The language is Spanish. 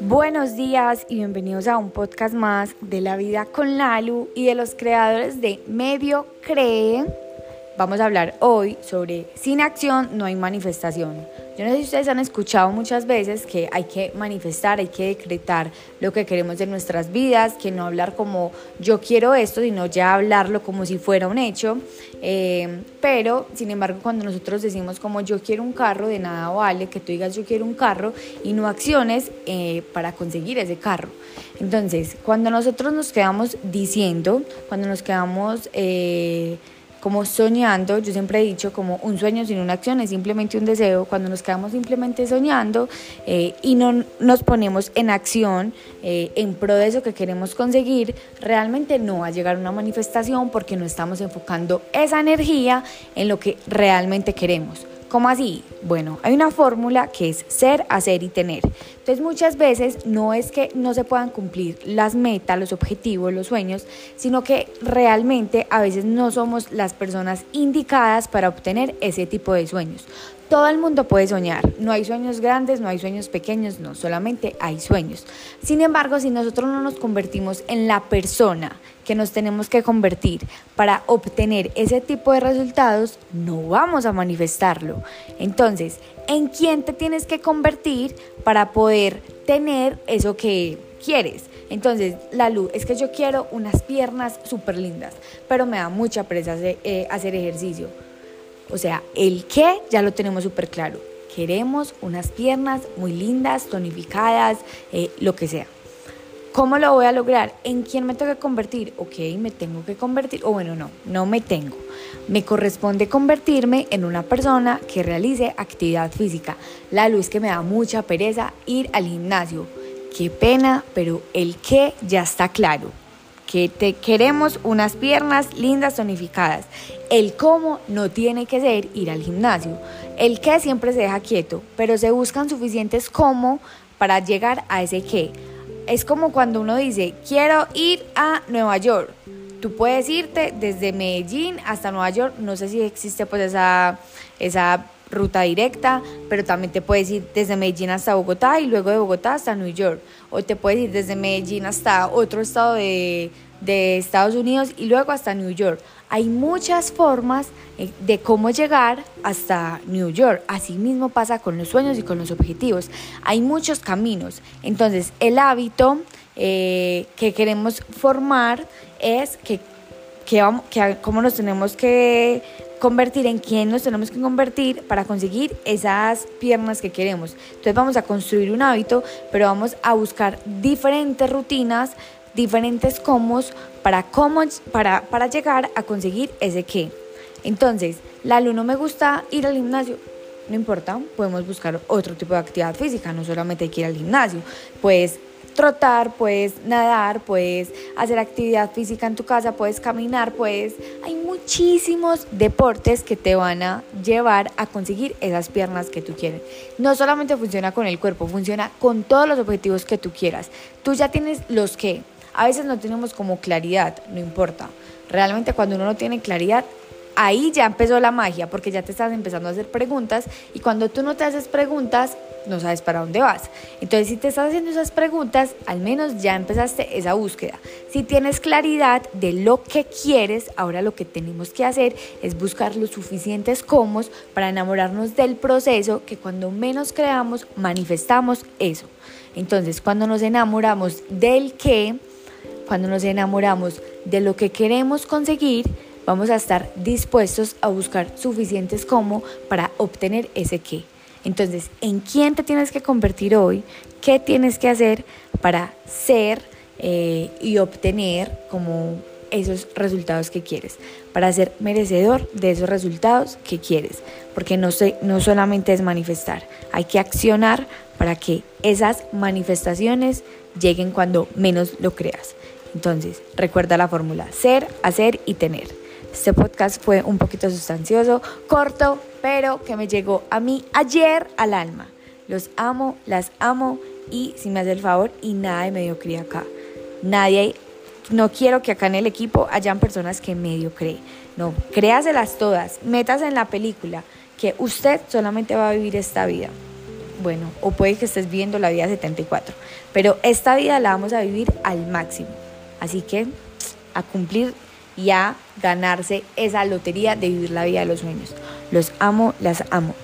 Buenos días y bienvenidos a un podcast más de la vida con Lalu y de los creadores de Medio Cree. Vamos a hablar hoy sobre sin acción no hay manifestación. Yo no sé si ustedes han escuchado muchas veces que hay que manifestar, hay que decretar lo que queremos de nuestras vidas, que no hablar como yo quiero esto, sino ya hablarlo como si fuera un hecho. Eh, pero, sin embargo, cuando nosotros decimos como yo quiero un carro, de nada vale que tú digas yo quiero un carro y no acciones eh, para conseguir ese carro. Entonces, cuando nosotros nos quedamos diciendo, cuando nos quedamos... Eh, como soñando, yo siempre he dicho como un sueño sin una acción es simplemente un deseo, cuando nos quedamos simplemente soñando eh, y no nos ponemos en acción eh, en pro de eso que queremos conseguir, realmente no va a llegar una manifestación porque no estamos enfocando esa energía en lo que realmente queremos. ¿Cómo así? Bueno, hay una fórmula que es ser, hacer y tener. Entonces muchas veces no es que no se puedan cumplir las metas, los objetivos, los sueños, sino que realmente a veces no somos las personas indicadas para obtener ese tipo de sueños. Todo el mundo puede soñar, no hay sueños grandes, no hay sueños pequeños, no, solamente hay sueños. Sin embargo, si nosotros no nos convertimos en la persona que nos tenemos que convertir para obtener ese tipo de resultados, no vamos a manifestarlo. Entonces, ¿en quién te tienes que convertir para poder tener eso que quieres? Entonces, la luz es que yo quiero unas piernas súper lindas, pero me da mucha presa eh, hacer ejercicio o sea, el qué ya lo tenemos súper claro. Queremos unas piernas muy lindas, tonificadas, eh, lo que sea. ¿Cómo lo voy a lograr? ¿En quién me tengo que convertir? Ok, me tengo que convertir, o bueno, no, no me tengo. Me corresponde convertirme en una persona que realice actividad física. La luz que me da mucha pereza ir al gimnasio. Qué pena, pero el qué ya está claro que te queremos unas piernas lindas tonificadas. El cómo no tiene que ser ir al gimnasio. El qué siempre se deja quieto, pero se buscan suficientes cómo para llegar a ese qué. Es como cuando uno dice, quiero ir a Nueva York. Tú puedes irte desde Medellín hasta Nueva York. No sé si existe pues esa, esa ruta directa, pero también te puedes ir desde Medellín hasta Bogotá y luego de Bogotá hasta New York. O te puedes ir desde Medellín hasta otro estado de, de Estados Unidos y luego hasta New York. Hay muchas formas eh, de cómo llegar hasta New York. Así mismo pasa con los sueños y con los objetivos. Hay muchos caminos. Entonces, el hábito eh, que queremos formar es que, que, vamos, que cómo nos tenemos que convertir, en quién nos tenemos que convertir para conseguir esas piernas que queremos. Entonces vamos a construir un hábito, pero vamos a buscar diferentes rutinas, diferentes cómo para, cómo, para, para llegar a conseguir ese qué. Entonces, la alumno me gusta ir al gimnasio, no importa, podemos buscar otro tipo de actividad física, no solamente hay que ir al gimnasio, pues trotar, puedes nadar, puedes hacer actividad física en tu casa, puedes caminar, puedes... Hay muchísimos deportes que te van a llevar a conseguir esas piernas que tú quieres. No solamente funciona con el cuerpo, funciona con todos los objetivos que tú quieras. Tú ya tienes los que. A veces no tenemos como claridad, no importa. Realmente cuando uno no tiene claridad, ahí ya empezó la magia, porque ya te estás empezando a hacer preguntas y cuando tú no te haces preguntas, no sabes para dónde vas. Entonces, si te estás haciendo esas preguntas, al menos ya empezaste esa búsqueda. Si tienes claridad de lo que quieres, ahora lo que tenemos que hacer es buscar los suficientes cómo para enamorarnos del proceso, que cuando menos creamos, manifestamos eso. Entonces, cuando nos enamoramos del qué, cuando nos enamoramos de lo que queremos conseguir, vamos a estar dispuestos a buscar suficientes como para obtener ese qué. Entonces, ¿en quién te tienes que convertir hoy? ¿Qué tienes que hacer para ser eh, y obtener como esos resultados que quieres? Para ser merecedor de esos resultados que quieres. Porque no, no solamente es manifestar, hay que accionar para que esas manifestaciones lleguen cuando menos lo creas. Entonces, recuerda la fórmula, ser, hacer y tener. Este podcast fue un poquito sustancioso, corto, pero que me llegó a mí ayer al alma. Los amo, las amo y si me hace el favor y nada de mediocridad acá. Nadie, no quiero que acá en el equipo hayan personas que medio creen. No, créaselas todas, metas en la película. que usted solamente va a vivir esta vida. Bueno, o puede que estés viviendo la vida 74, pero esta vida la vamos a vivir al máximo. Así que a cumplir y a ganarse esa lotería de vivir la vida de los sueños. Los amo, las amo.